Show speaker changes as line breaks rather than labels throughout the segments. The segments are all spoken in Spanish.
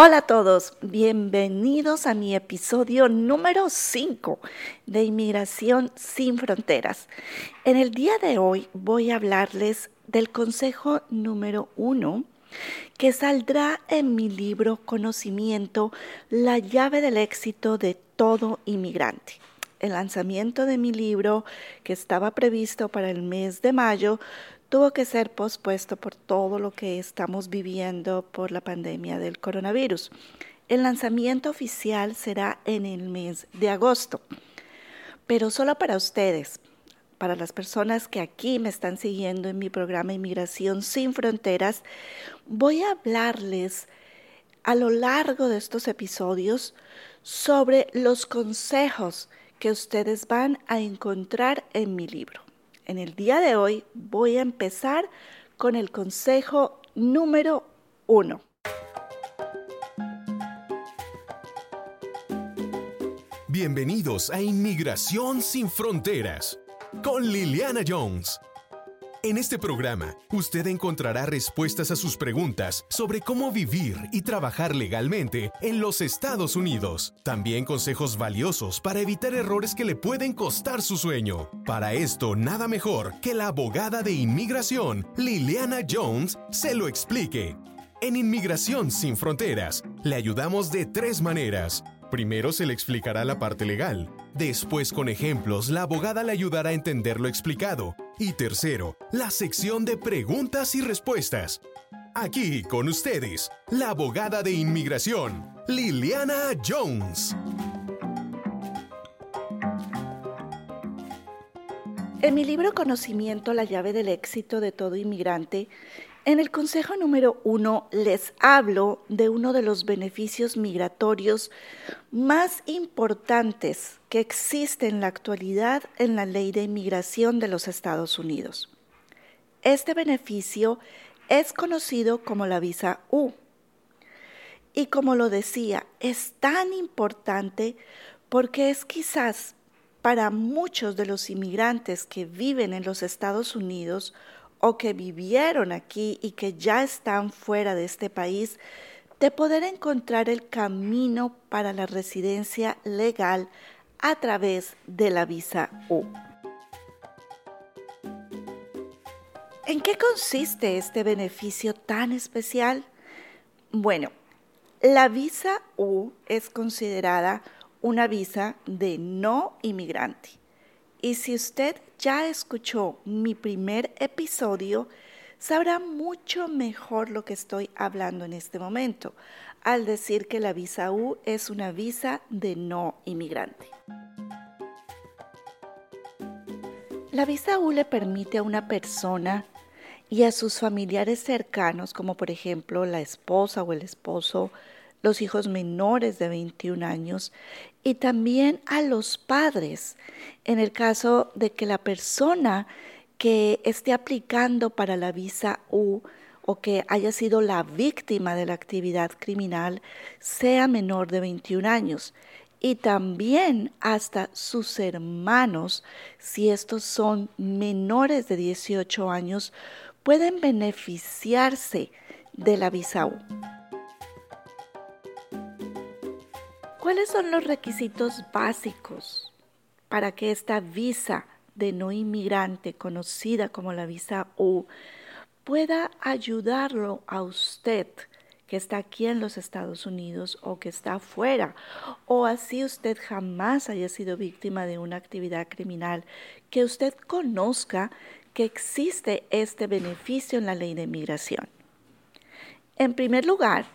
Hola a todos, bienvenidos a mi episodio número 5 de Inmigración sin Fronteras. En el día de hoy voy a hablarles del consejo número 1 que saldrá en mi libro Conocimiento, la llave del éxito de todo inmigrante. El lanzamiento de mi libro, que estaba previsto para el mes de mayo, tuvo que ser pospuesto por todo lo que estamos viviendo por la pandemia del coronavirus. El lanzamiento oficial será en el mes de agosto, pero solo para ustedes, para las personas que aquí me están siguiendo en mi programa Inmigración sin Fronteras, voy a hablarles a lo largo de estos episodios sobre los consejos que ustedes van a encontrar en mi libro. En el día de hoy voy a empezar con el consejo número uno.
Bienvenidos a Inmigración sin Fronteras con Liliana Jones. En este programa, usted encontrará respuestas a sus preguntas sobre cómo vivir y trabajar legalmente en los Estados Unidos. También consejos valiosos para evitar errores que le pueden costar su sueño. Para esto, nada mejor que la abogada de inmigración, Liliana Jones, se lo explique. En Inmigración sin Fronteras, le ayudamos de tres maneras. Primero se le explicará la parte legal. Después, con ejemplos, la abogada le ayudará a entender lo explicado. Y tercero, la sección de preguntas y respuestas. Aquí con ustedes, la abogada de inmigración, Liliana Jones.
En mi libro Conocimiento, la llave del éxito de todo inmigrante, en el consejo número uno les hablo de uno de los beneficios migratorios más importantes que existe en la actualidad en la ley de inmigración de los Estados Unidos. Este beneficio es conocido como la visa U. Y como lo decía, es tan importante porque es quizás para muchos de los inmigrantes que viven en los Estados Unidos o que vivieron aquí y que ya están fuera de este país, de poder encontrar el camino para la residencia legal a través de la visa U. ¿En qué consiste este beneficio tan especial? Bueno, la visa U es considerada una visa de no inmigrante. Y si usted ya escuchó mi primer episodio, sabrá mucho mejor lo que estoy hablando en este momento al decir que la visa U es una visa de no inmigrante. La visa U le permite a una persona y a sus familiares cercanos, como por ejemplo la esposa o el esposo, los hijos menores de 21 años y también a los padres en el caso de que la persona que esté aplicando para la visa U o que haya sido la víctima de la actividad criminal sea menor de 21 años y también hasta sus hermanos, si estos son menores de 18 años, pueden beneficiarse de la visa U. ¿Cuáles son los requisitos básicos para que esta visa de no inmigrante, conocida como la visa U, pueda ayudarlo a usted que está aquí en los Estados Unidos o que está afuera, o así usted jamás haya sido víctima de una actividad criminal, que usted conozca que existe este beneficio en la ley de inmigración. En primer lugar,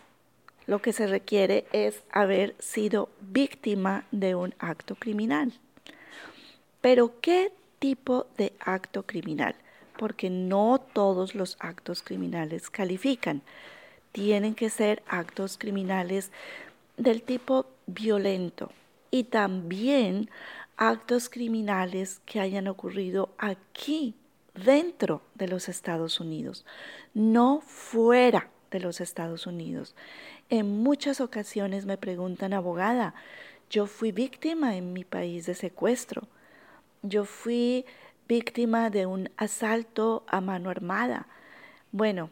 lo que se requiere es haber sido víctima de un acto criminal. Pero ¿qué tipo de acto criminal? Porque no todos los actos criminales califican. Tienen que ser actos criminales del tipo violento y también actos criminales que hayan ocurrido aquí dentro de los Estados Unidos, no fuera de los Estados Unidos. En muchas ocasiones me preguntan, abogada, yo fui víctima en mi país de secuestro, yo fui víctima de un asalto a mano armada. Bueno,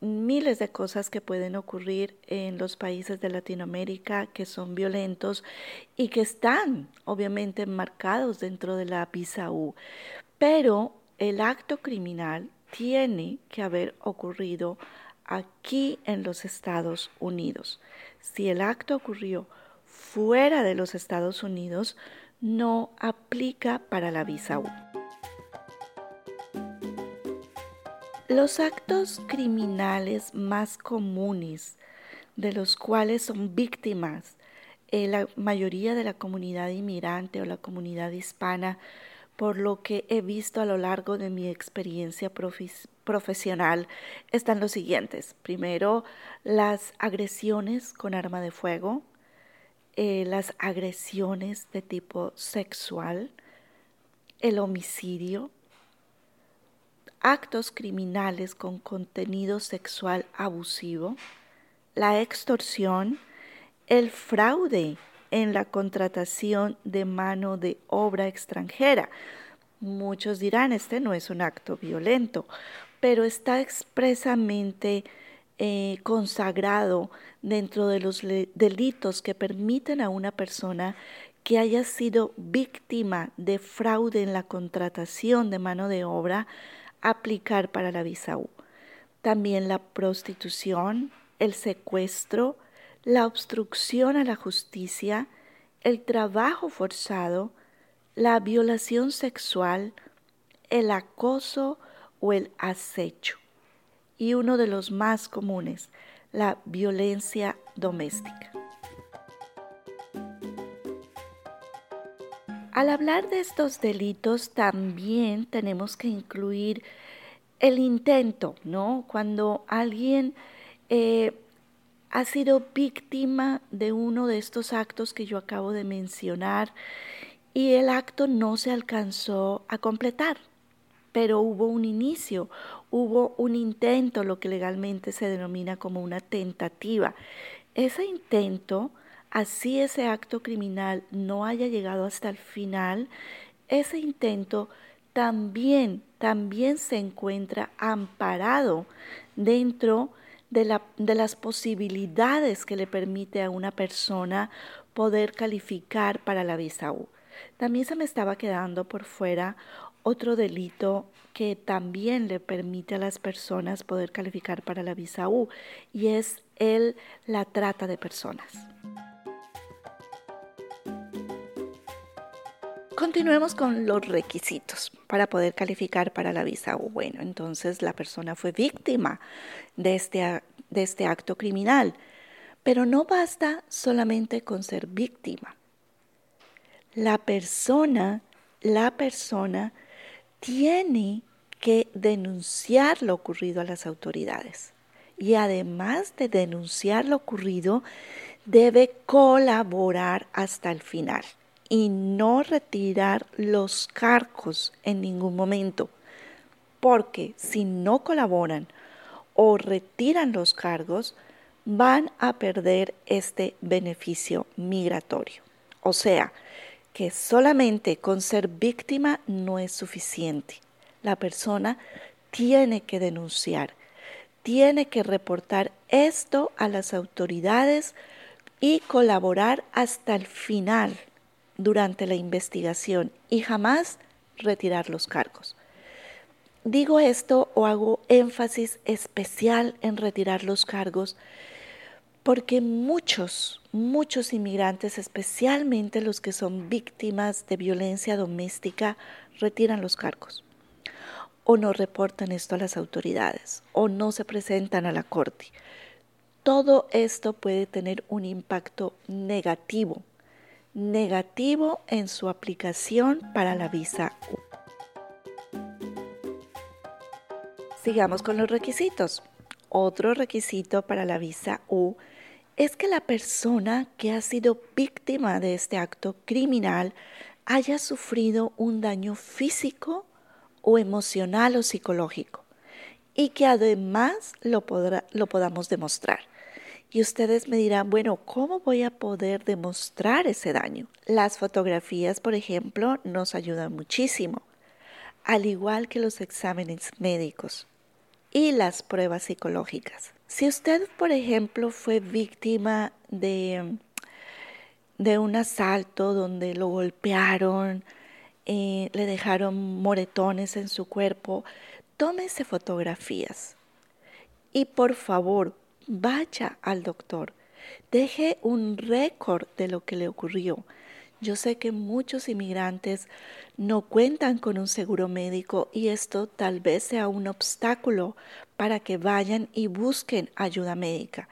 miles de cosas que pueden ocurrir en los países de Latinoamérica que son violentos y que están obviamente marcados dentro de la visa U. Pero el acto criminal tiene que haber ocurrido aquí en los Estados Unidos. Si el acto ocurrió fuera de los Estados Unidos, no aplica para la visa U. Los actos criminales más comunes de los cuales son víctimas eh, la mayoría de la comunidad inmigrante o la comunidad hispana, por lo que he visto a lo largo de mi experiencia profesional, están los siguientes. Primero, las agresiones con arma de fuego, eh, las agresiones de tipo sexual, el homicidio, actos criminales con contenido sexual abusivo, la extorsión, el fraude en la contratación de mano de obra extranjera. Muchos dirán, este no es un acto violento, pero está expresamente eh, consagrado dentro de los delitos que permiten a una persona que haya sido víctima de fraude en la contratación de mano de obra aplicar para la visa. También la prostitución, el secuestro, la obstrucción a la justicia, el trabajo forzado, la violación sexual, el acoso o el acecho. Y uno de los más comunes, la violencia doméstica. Al hablar de estos delitos también tenemos que incluir el intento, ¿no? Cuando alguien eh, ha sido víctima de uno de estos actos que yo acabo de mencionar y el acto no se alcanzó a completar, pero hubo un inicio, hubo un intento, lo que legalmente se denomina como una tentativa. Ese intento así ese acto criminal no haya llegado hasta el final, ese intento también, también se encuentra amparado dentro de, la, de las posibilidades que le permite a una persona poder calificar para la visa U. También se me estaba quedando por fuera otro delito que también le permite a las personas poder calificar para la visa U y es el la trata de personas. Continuemos con los requisitos para poder calificar para la visa U. Bueno, entonces la persona fue víctima de este, de este acto criminal, pero no basta solamente con ser víctima. La persona, la persona tiene que denunciar lo ocurrido a las autoridades. Y además de denunciar lo ocurrido, debe colaborar hasta el final y no retirar los cargos en ningún momento, porque si no colaboran o retiran los cargos, van a perder este beneficio migratorio. O sea, que solamente con ser víctima no es suficiente. La persona tiene que denunciar, tiene que reportar esto a las autoridades y colaborar hasta el final durante la investigación y jamás retirar los cargos. Digo esto o hago énfasis especial en retirar los cargos porque muchos, muchos inmigrantes, especialmente los que son víctimas de violencia doméstica, retiran los cargos o no reportan esto a las autoridades o no se presentan a la corte. Todo esto puede tener un impacto negativo negativo en su aplicación para la visa U. Sigamos con los requisitos. Otro requisito para la visa U es que la persona que ha sido víctima de este acto criminal haya sufrido un daño físico o emocional o psicológico y que además lo, lo podamos demostrar. Y ustedes me dirán, bueno, ¿cómo voy a poder demostrar ese daño? Las fotografías, por ejemplo, nos ayudan muchísimo, al igual que los exámenes médicos. Y las pruebas psicológicas. Si usted, por ejemplo, fue víctima de, de un asalto donde lo golpearon, eh, le dejaron moretones en su cuerpo, tómese fotografías y por favor vaya al doctor. Deje un récord de lo que le ocurrió. Yo sé que muchos inmigrantes no cuentan con un seguro médico y esto tal vez sea un obstáculo para que vayan y busquen ayuda médica.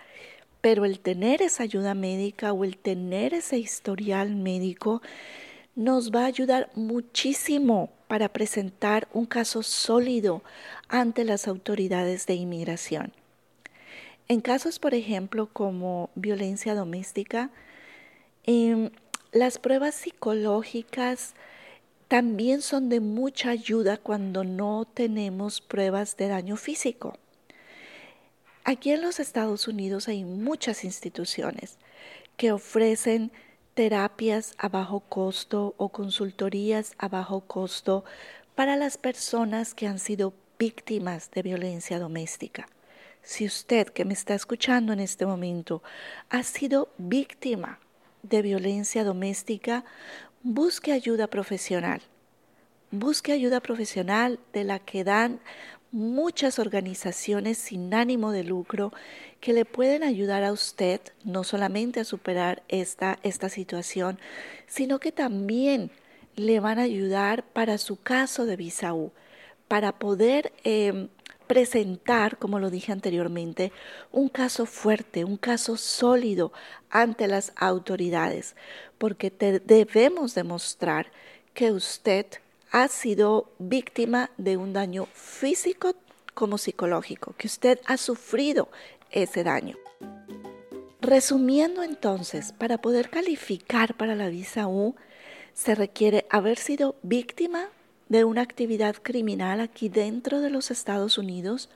Pero el tener esa ayuda médica o el tener ese historial médico nos va a ayudar muchísimo para presentar un caso sólido ante las autoridades de inmigración. En casos, por ejemplo, como violencia doméstica, em, las pruebas psicológicas también son de mucha ayuda cuando no tenemos pruebas de daño físico. Aquí en los Estados Unidos hay muchas instituciones que ofrecen terapias a bajo costo o consultorías a bajo costo para las personas que han sido víctimas de violencia doméstica. Si usted que me está escuchando en este momento ha sido víctima de violencia doméstica, busque ayuda profesional. Busque ayuda profesional de la que dan muchas organizaciones sin ánimo de lucro que le pueden ayudar a usted no solamente a superar esta, esta situación, sino que también le van a ayudar para su caso de visa U, para poder em, presentar, como lo dije anteriormente, un caso fuerte, un caso sólido ante las autoridades, porque debemos demostrar que usted ha sido víctima de un daño físico como psicológico, que usted ha sufrido ese daño. Resumiendo entonces, para poder calificar para la visa U, se requiere haber sido víctima de una actividad criminal aquí dentro de los Estados Unidos,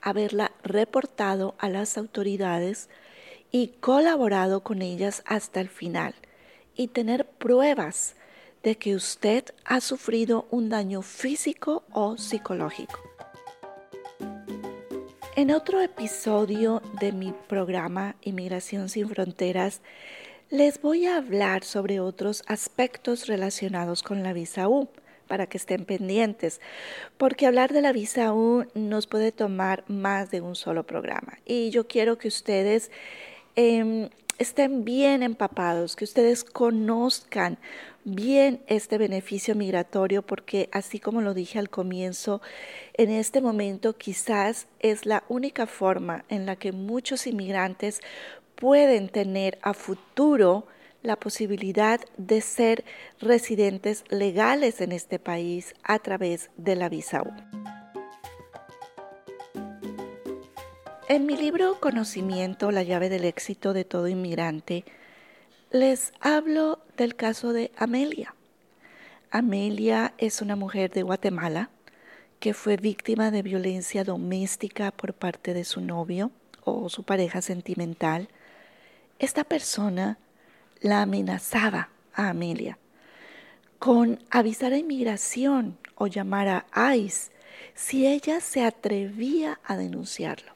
haberla reportado a las autoridades y colaborado con ellas hasta el final y tener pruebas de que usted ha sufrido un daño físico o psicológico. En otro episodio de mi programa Inmigración sin Fronteras, les voy a hablar sobre otros aspectos relacionados con la visa U para que estén pendientes, porque hablar de la visa U nos puede tomar más de un solo programa. Y yo quiero que ustedes em, estén bien empapados, que ustedes conozcan bien este beneficio migratorio, porque así como lo dije al comienzo, en este momento quizás es la única forma en la que muchos inmigrantes pueden tener a futuro la posibilidad de ser residentes legales en este país a través de la visa U. En mi libro Conocimiento, la llave del éxito de todo inmigrante, les hablo del caso de Amelia. Amelia es una mujer de Guatemala que fue víctima de violencia doméstica por parte de su novio o su pareja sentimental. Esta persona la amenazaba a Amelia con avisar a inmigración o llamar a ICE si ella se atrevía a denunciarlo.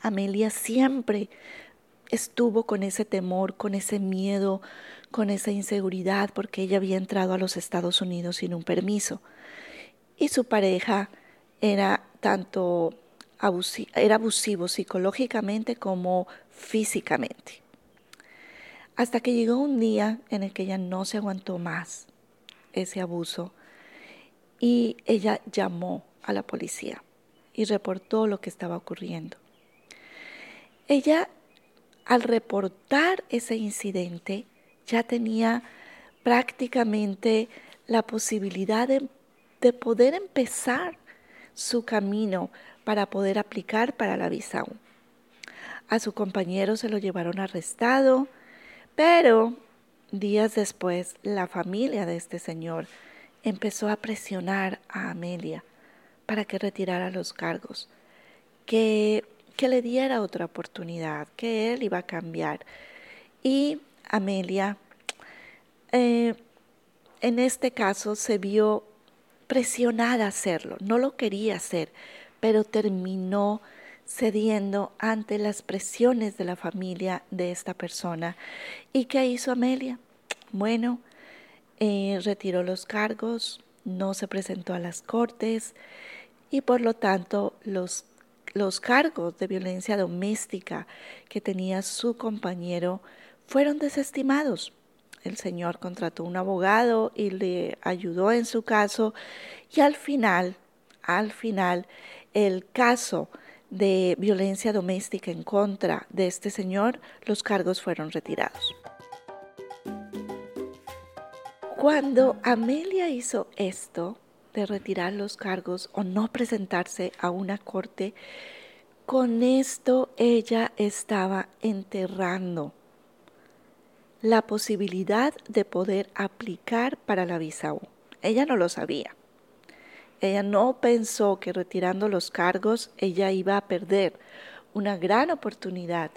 Amelia siempre estuvo con ese temor, con ese miedo, con esa inseguridad, porque ella había entrado a los Estados Unidos sin un permiso. Y su pareja era tanto era abusivo psicológicamente como físicamente hasta que llegó un día en el que ella no se aguantó más ese abuso y ella llamó a la policía y reportó lo que estaba ocurriendo. Ella, al reportar ese incidente, ya tenía prácticamente la posibilidad de, de poder empezar su camino para poder aplicar para la visa A su compañero se lo llevaron arrestado, pero días después, la familia de este señor empezó a presionar a Amelia para que retirara los cargos, que, que le diera otra oportunidad, que él iba a cambiar. Y Amelia, eh, en este caso, se vio presionada a hacerlo, no lo quería hacer, pero terminó cediendo ante las presiones de la familia de esta persona. ¿Y qué hizo Amelia? Bueno, eh, retiró los cargos, no se presentó a las cortes y por lo tanto los, los cargos de violencia doméstica que tenía su compañero fueron desestimados. El señor contrató un abogado y le ayudó en su caso y al final, al final, el caso de violencia doméstica en contra de este señor, los cargos fueron retirados. Cuando Amelia hizo esto de retirar los cargos o no presentarse a una corte, con esto ella estaba enterrando la posibilidad de poder aplicar para la visa U. Ella no lo sabía. Ella no pensó que retirando los cargos ella iba a perder una gran oportunidad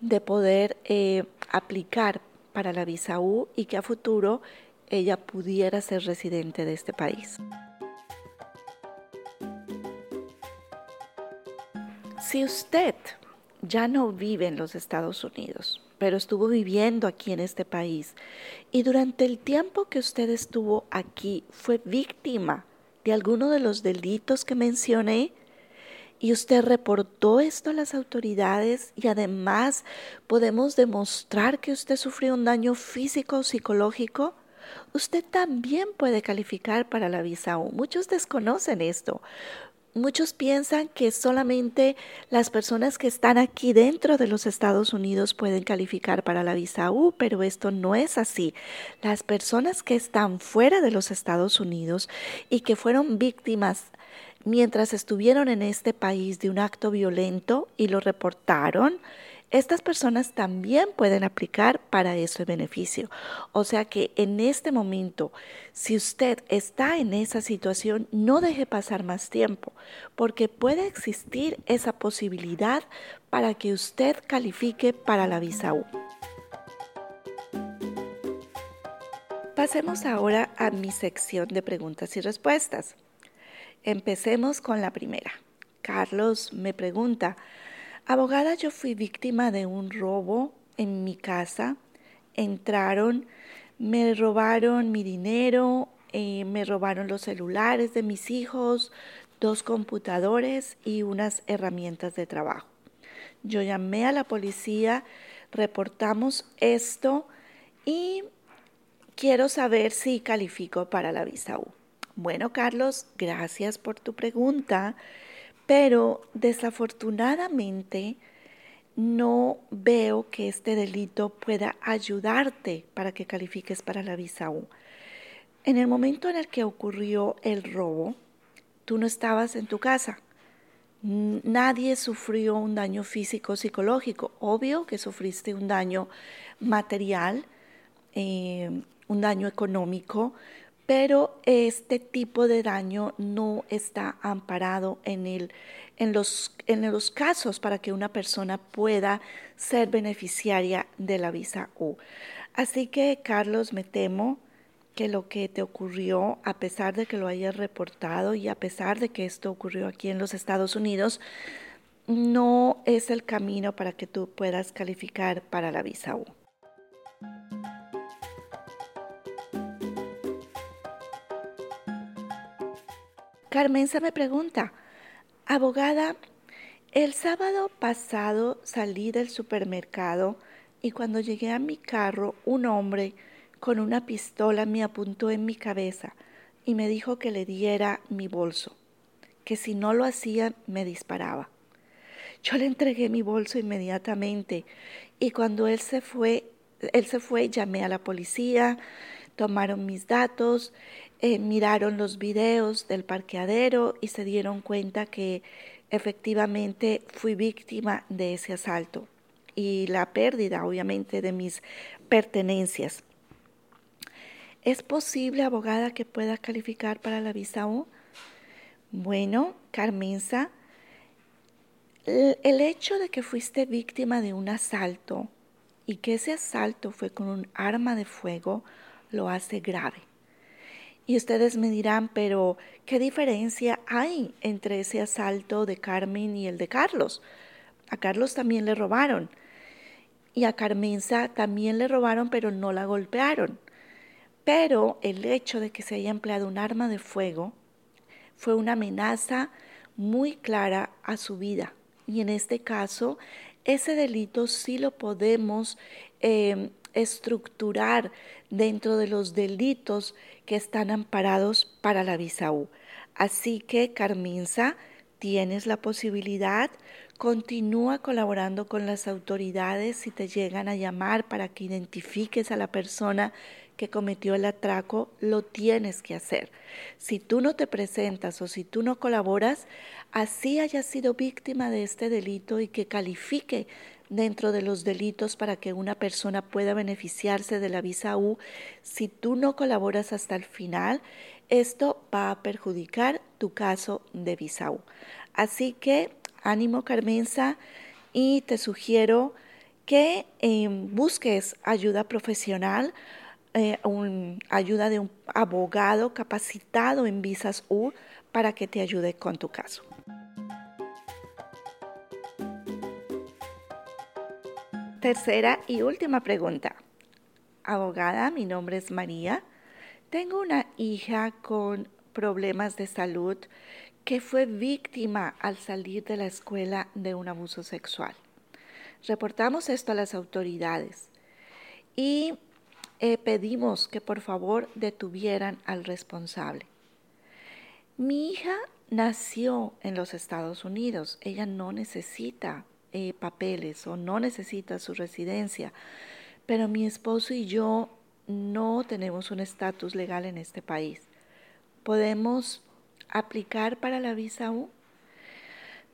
de poder eh, aplicar para la visa U y que a futuro ella pudiera ser residente de este país. Si usted ya no vive en los Estados Unidos, pero estuvo viviendo aquí en este país y durante el tiempo que usted estuvo aquí fue víctima de alguno de los delitos que mencioné, y usted reportó esto a las autoridades y además podemos demostrar que usted sufrió un daño físico o psicológico, usted también puede calificar para la visa U. Muchos desconocen esto. Muchos piensan que solamente las personas que están aquí dentro de los Estados Unidos pueden calificar para la visa U, pero esto no es así. Las personas que están fuera de los Estados Unidos y que fueron víctimas mientras estuvieron en este país de un acto violento y lo reportaron, estas personas también pueden aplicar para ese beneficio. O sea que en este momento, si usted está en esa situación, no deje pasar más tiempo, porque puede existir esa posibilidad para que usted califique para la visa U. Pasemos ahora a mi sección de preguntas y respuestas. Empecemos con la primera. Carlos me pregunta, Abogada, yo fui víctima de un robo en mi casa. Entraron, me robaron mi dinero, eh, me robaron los celulares de mis hijos, dos computadores y unas herramientas de trabajo. Yo llamé a la policía, reportamos esto y quiero saber si califico para la visa U. Bueno, Carlos, gracias por tu pregunta pero desafortunadamente no veo que este delito pueda ayudarte para que califiques para la visa U. En el momento en el que ocurrió el robo, tú no estabas en tu casa. Nadie sufrió un daño físico psicológico. Obvio que sufriste un daño material, eh, un daño económico, pero este tipo de daño no está amparado en, los casos para que una persona pueda ser beneficiaria de la visa U. Así que, Carlos, me temo que lo que te ocurrió, a pesar de que lo hayas reportado y a pesar de que esto ocurrió aquí en los Estados Unidos, no es el camino para que tú puedas calificar para la visa U. Carmenza me pregunta, abogada, el sábado pasado salí del supermercado y cuando llegué a mi carro un hombre con una pistola me apuntó en mi cabeza y me dijo que le diera mi bolso, que si no lo hacía me disparaba. Yo le entregué mi bolso inmediatamente y cuando él se fue, él se fue, llamé a la policía, tomaron mis datos, eh, miraron los videos del parqueadero y se dieron cuenta que efectivamente fui víctima de ese asalto y la pérdida, obviamente, de mis pertenencias. ¿Es posible, abogada, que pueda calificar para la visa U? Bueno, Carmenza, el hecho de que fuiste víctima de un asalto y que ese asalto fue con un arma de fuego lo hace grave. Y ustedes me dirán, pero ¿qué diferencia hay entre ese asalto de Carmen y el de Carlos? A Carlos también le robaron. Y a Carmenza también le robaron, pero no la golpearon. Pero el hecho de que se haya empleado un arma de fuego fue una amenaza muy clara a su vida. Y en este caso, ese delito sí lo podemos eh, estructurar dentro de los delitos que están amparados para la visa. Así que, Carminza, tienes la posibilidad, continúa colaborando con las autoridades si te llegan a llamar para que identifiques a la persona que cometió el atraco, lo tienes que hacer. Si tú no te presentas o si tú no colaboras, así hayas sido víctima de este delito y que califique dentro de los delitos para que una persona pueda beneficiarse de la visa U, si tú no colaboras hasta el final, esto va a perjudicar tu caso de visa U. Así que ánimo Carmenza y te sugiero que em, busques ayuda profesional eh, ayuda de un abogado capacitado en visas U para que te ayude con tu caso. Tercera y última pregunta. Abogada, mi nombre es María. Tengo una hija con problemas de salud que fue víctima al salir de la escuela de un abuso sexual. Reportamos esto a las autoridades y eh, pedimos que por favor detuvieran al responsable. Mi hija nació en los Estados Unidos. Ella no necesita eh, papeles o no necesita su residencia, pero mi esposo y yo no tenemos un estatus legal en este país. ¿Podemos aplicar para la visa U?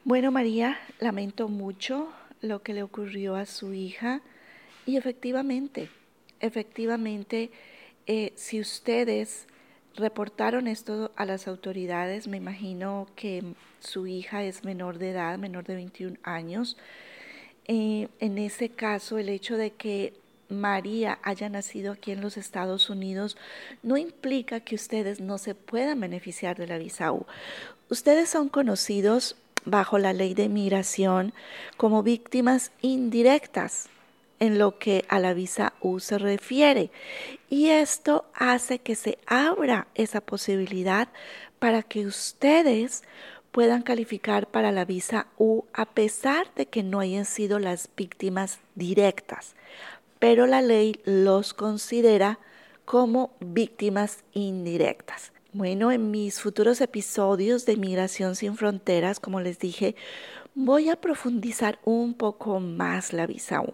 Bueno, María, lamento mucho lo que le ocurrió a su hija y efectivamente efectivamente, eh, si ustedes reportaron esto a las autoridades, me imagino que su hija es menor de edad, menor de 21 años. Eh, en ese caso, el hecho de que María haya nacido aquí en los Estados Unidos no implica que ustedes no se puedan beneficiar de la visa. Ustedes son conocidos bajo la ley de inmigración como víctimas indirectas en lo que a la visa U se refiere. Y esto hace que se abra esa posibilidad para que ustedes puedan calificar para la visa U a pesar de que no hayan sido las víctimas directas. Pero la ley los considera como víctimas indirectas. Bueno, en mis futuros episodios de Migración sin Fronteras, como les dije, voy a profundizar un poco más la visa U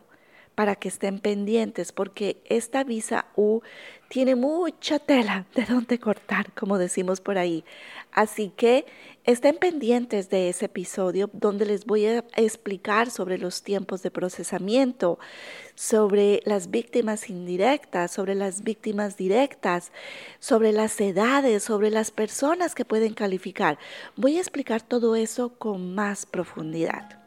para que estén pendientes, porque esta visa U tiene mucha tela de donde cortar, como decimos por ahí. Así que estén pendientes de ese episodio donde les voy a explicar sobre los tiempos de procesamiento, sobre las víctimas indirectas, sobre las víctimas directas, sobre las edades, sobre las personas que pueden calificar. Voy a explicar todo eso con más profundidad.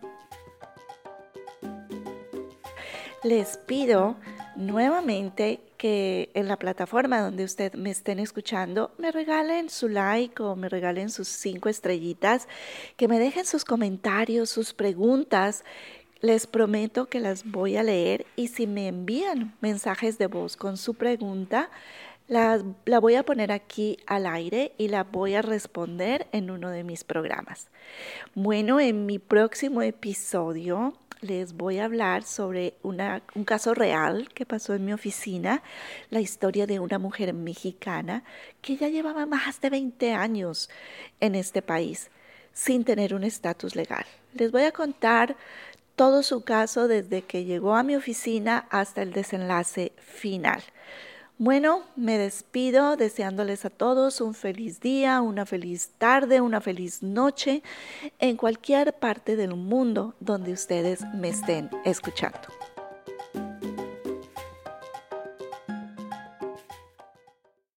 Les pido nuevamente que en la plataforma donde usted me estén escuchando me regalen su like o me regalen sus cinco estrellitas, que me dejen sus comentarios, sus preguntas. Les prometo que las voy a leer y si me envían mensajes de voz con su pregunta, la, la, voy a poner aquí al aire y la voy a responder en uno de mis programas. Bueno, en mi próximo episodio les voy a hablar sobre un caso real que pasó en mi oficina, la historia de una mujer mexicana que ya llevaba más de 20 años en este país sin tener un estatus legal. Les voy a contar todo su caso desde que llegó a mi oficina hasta el desenlace final. Bueno, me despido deseándoles a todos un feliz día, una feliz tarde, una feliz noche en cualquier parte del mundo donde ustedes me estén escuchando.